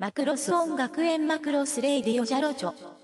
マクロス音楽園マクロスレイディオジャロチョ。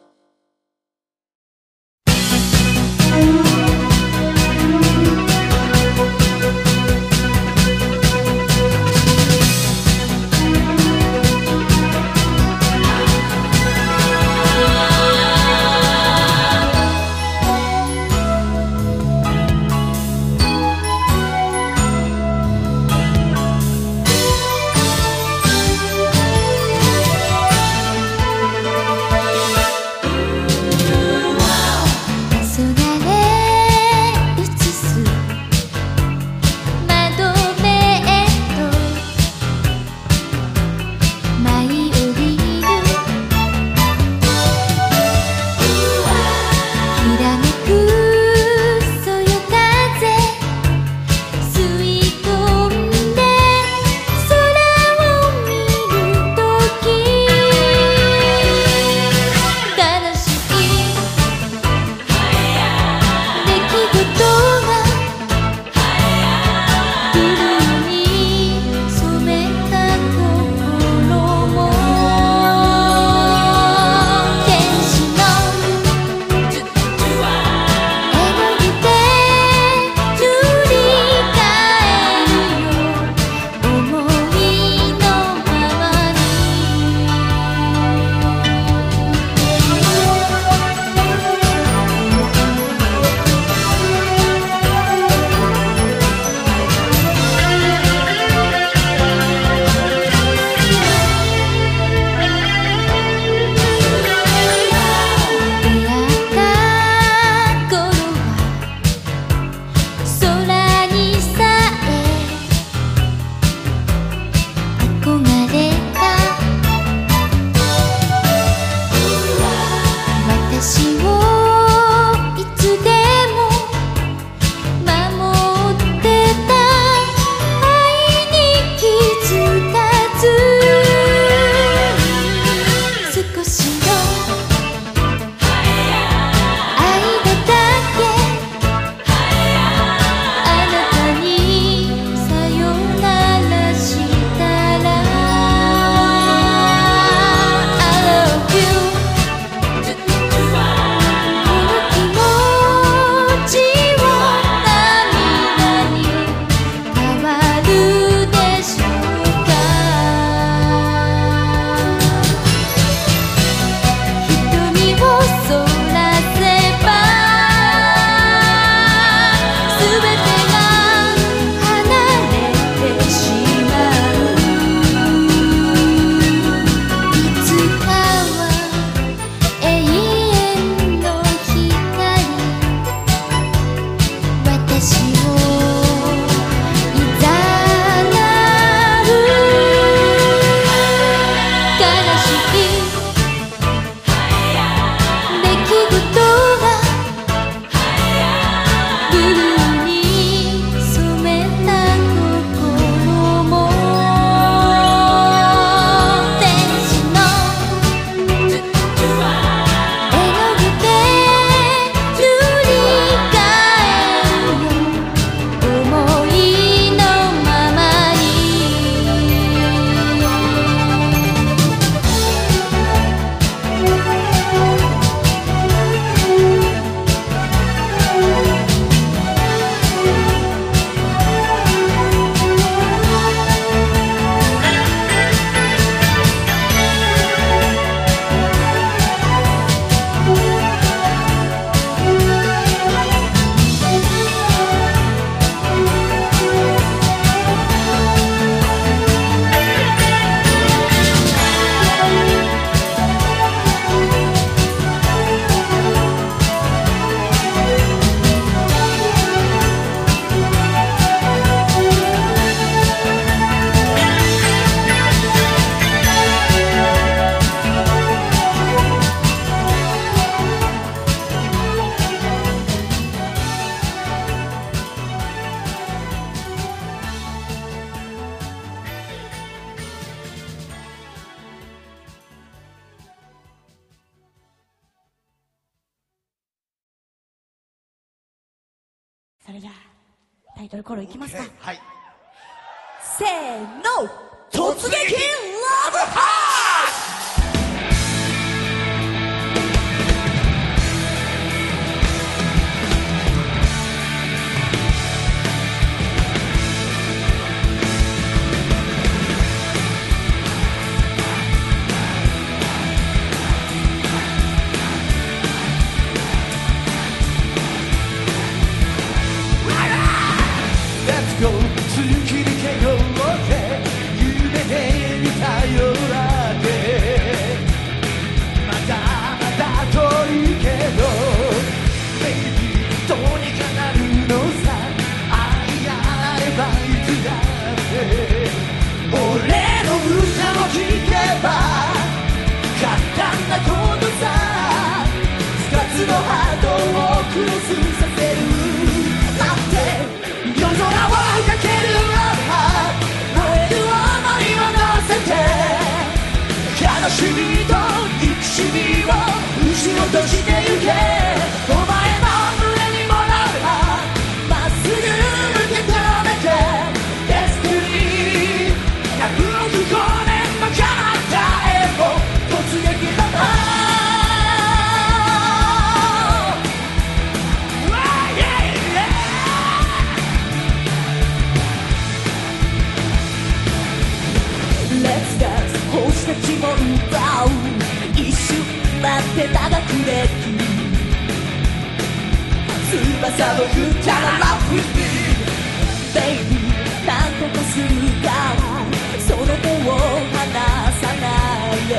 さ僕から Love with me 何なんとかするから。その手を離さないで。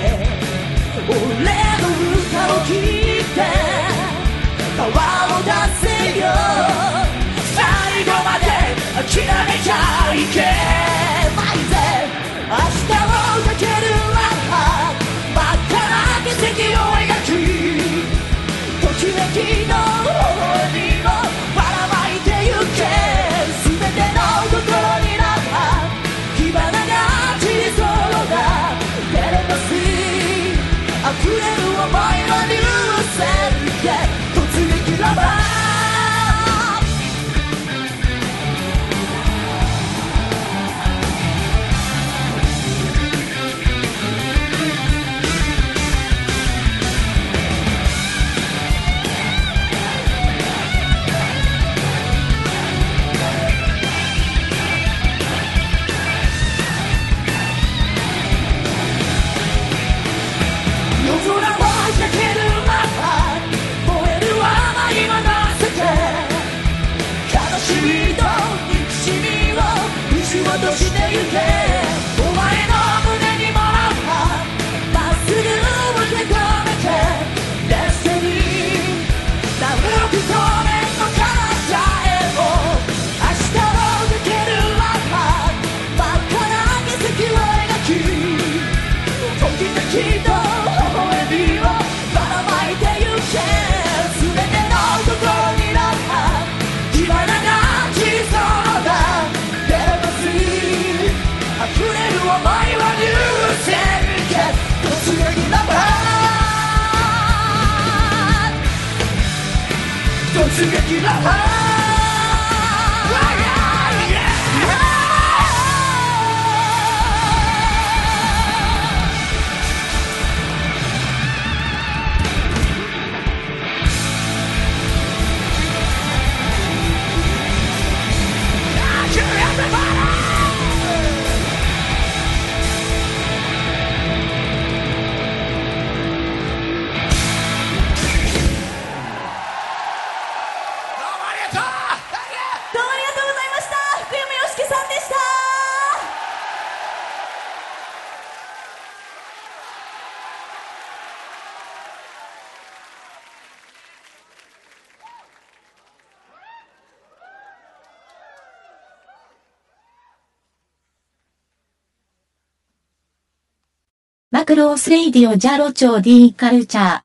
俺の歌を聴いてパワーを出せよ。最後まで諦めちゃいけ。ないしてゆけ。マクロースレイディオジャロチョーディーカルチャー。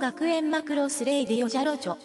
学園マクロスレイディオジャロチョ。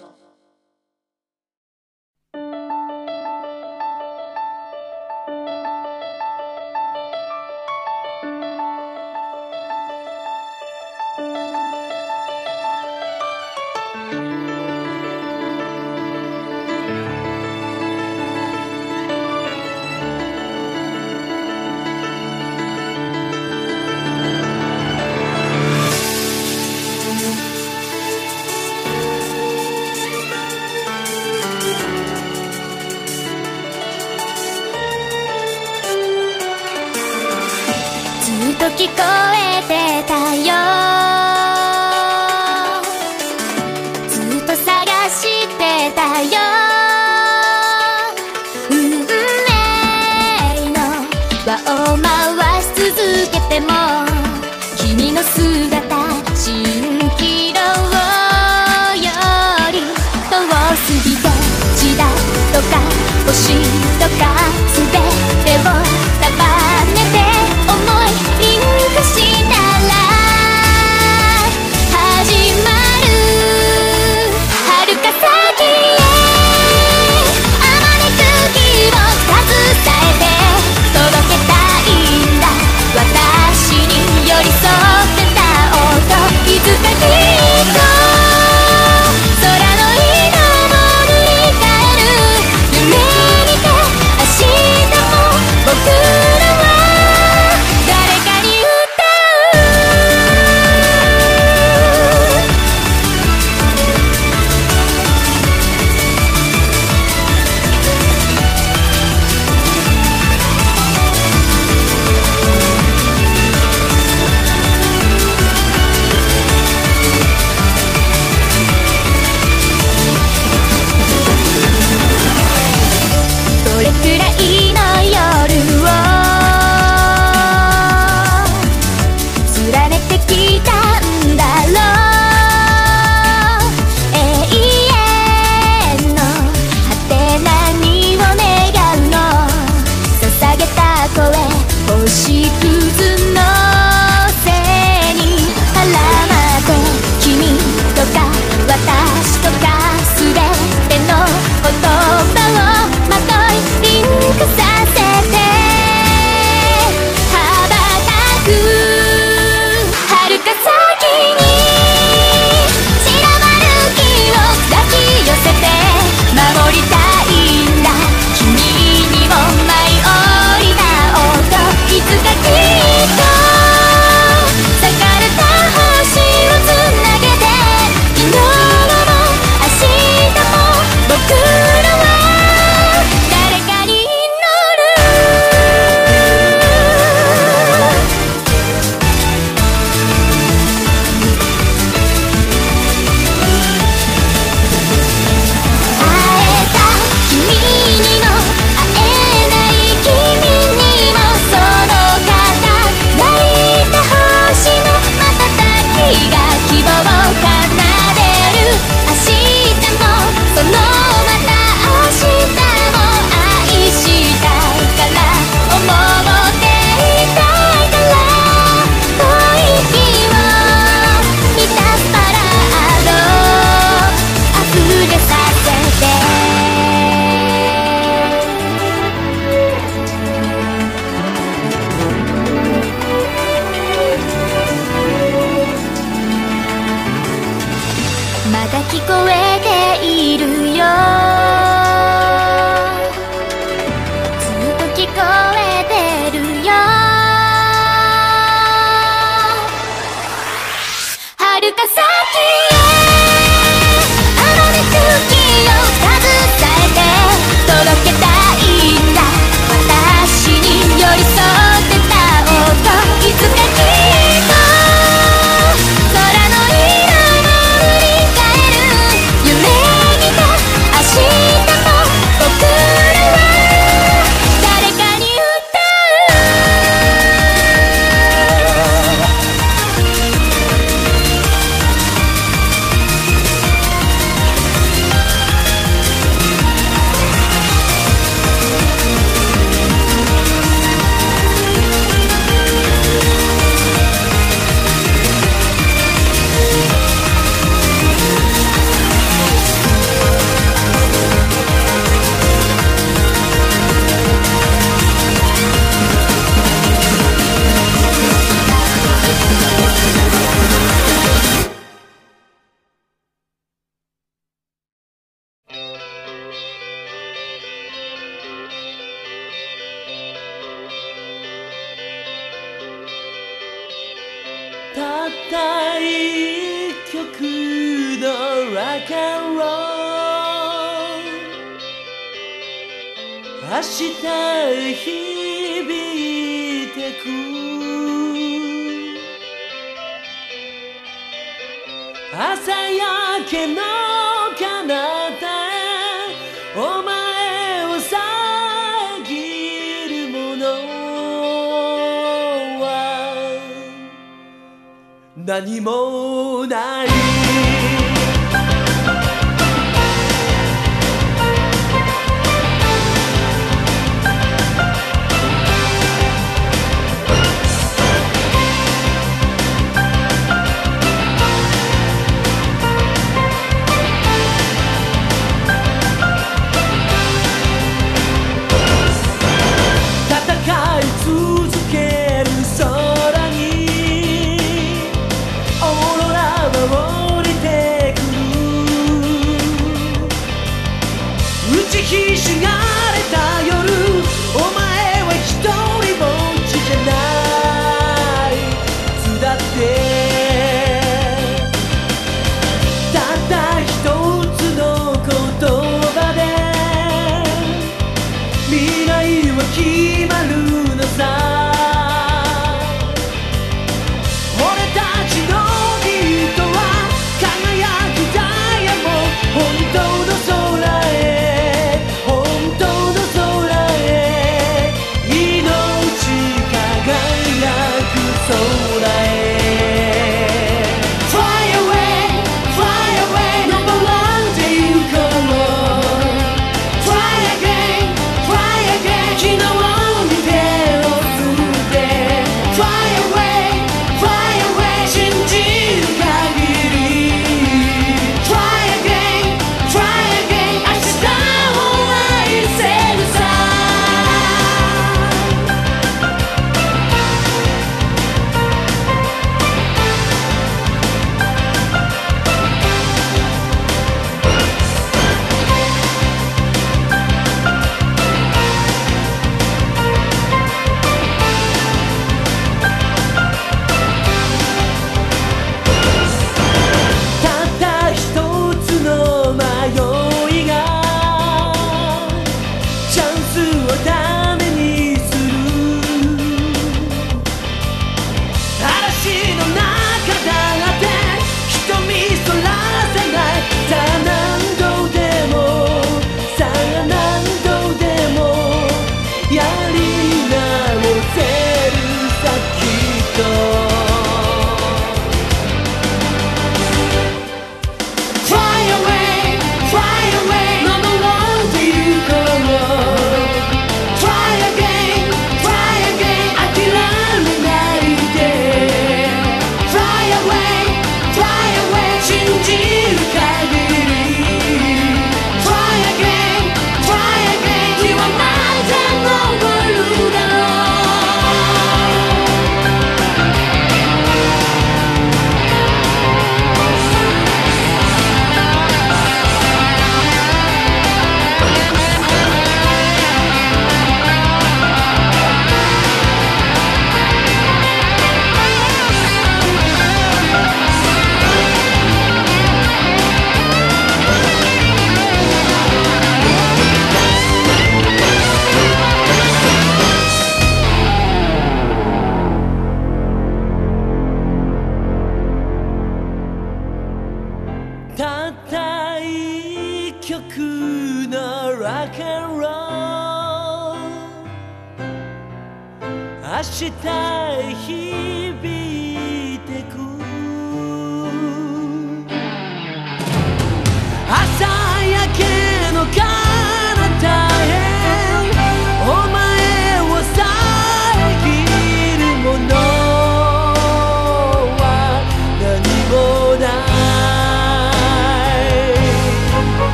聞こえているよった一曲のラカンロール。明日へ響いてく。朝焼けの何もない。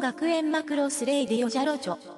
学園マクロスレイディオジャロチョ。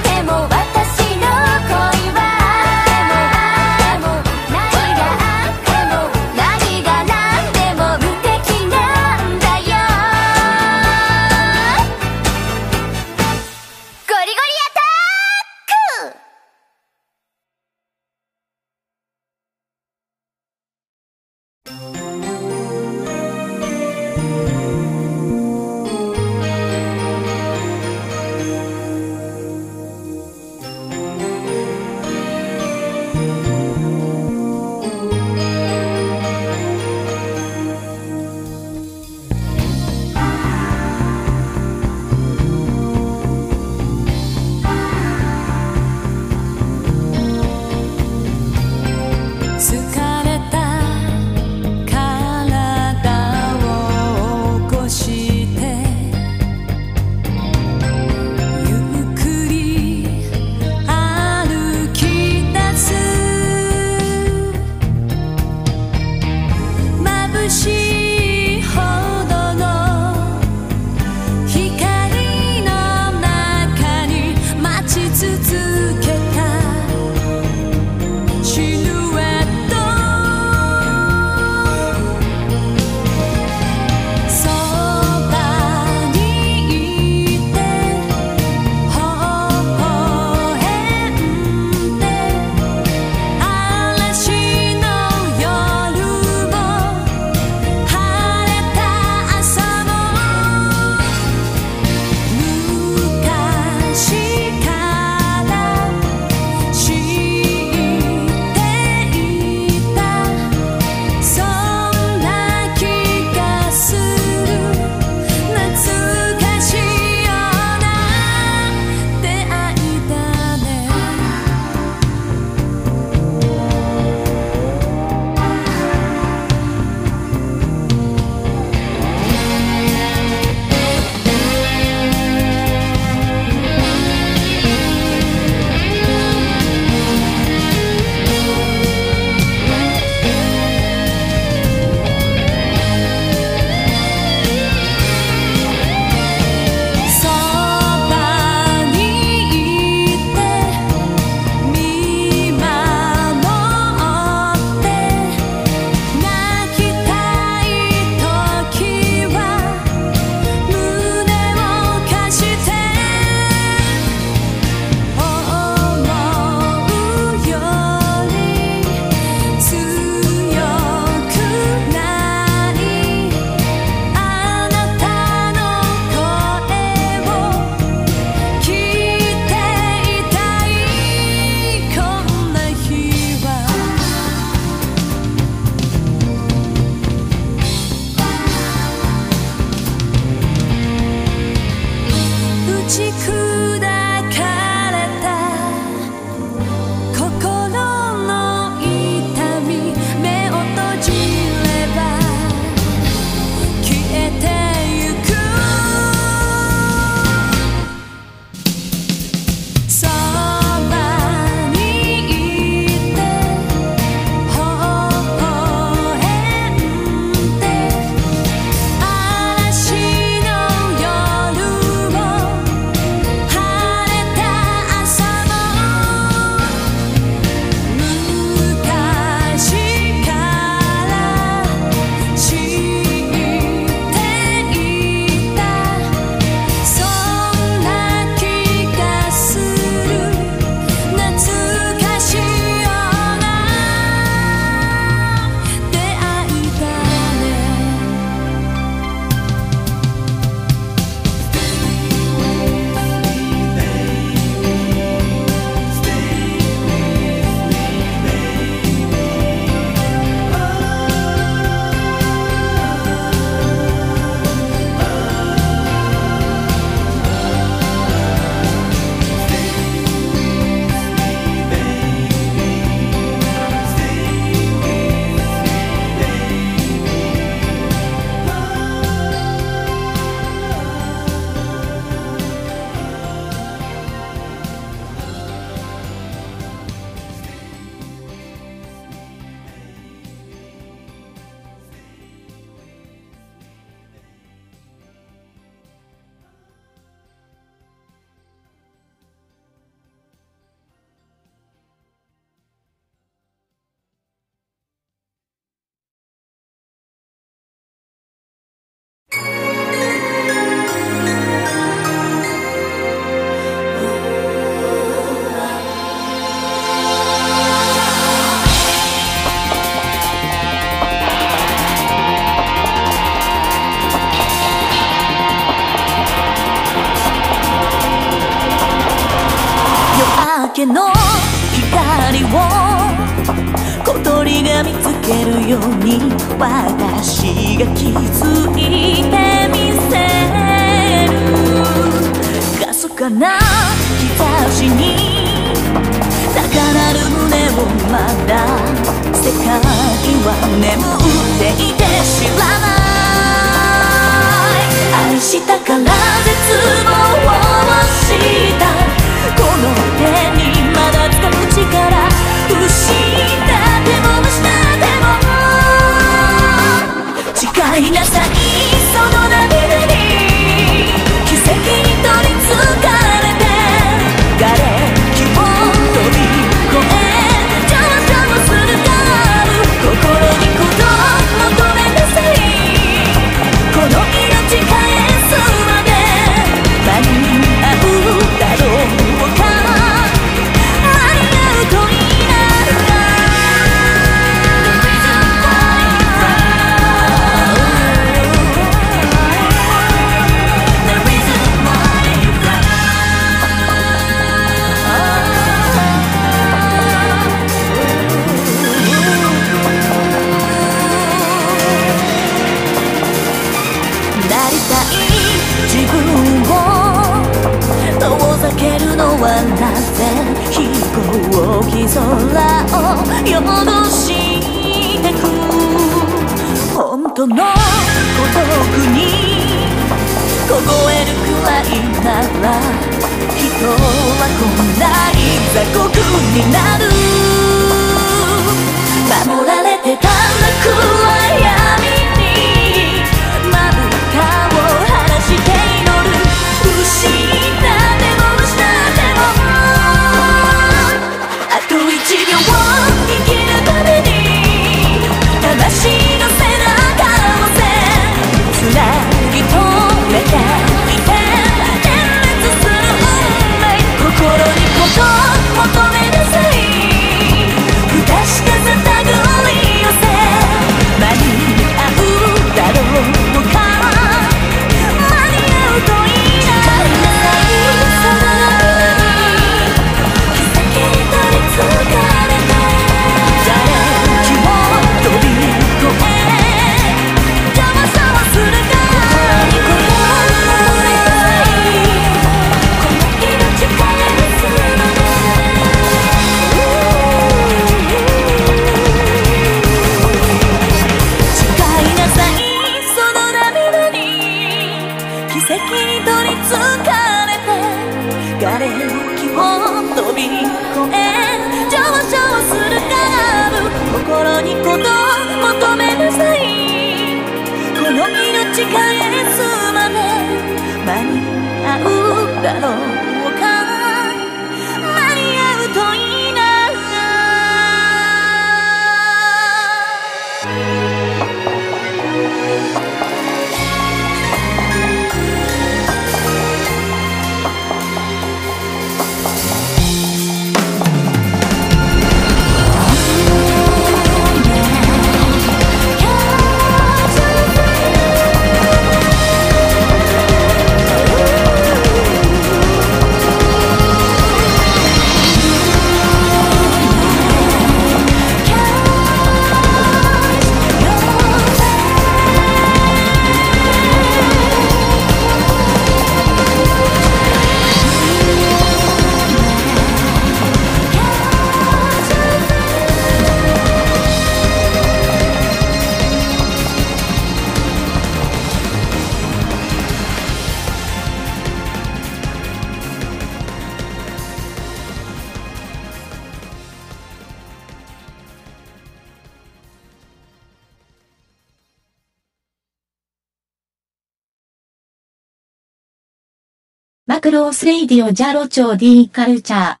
ロースレイディオジャロチョーディーカルチャー。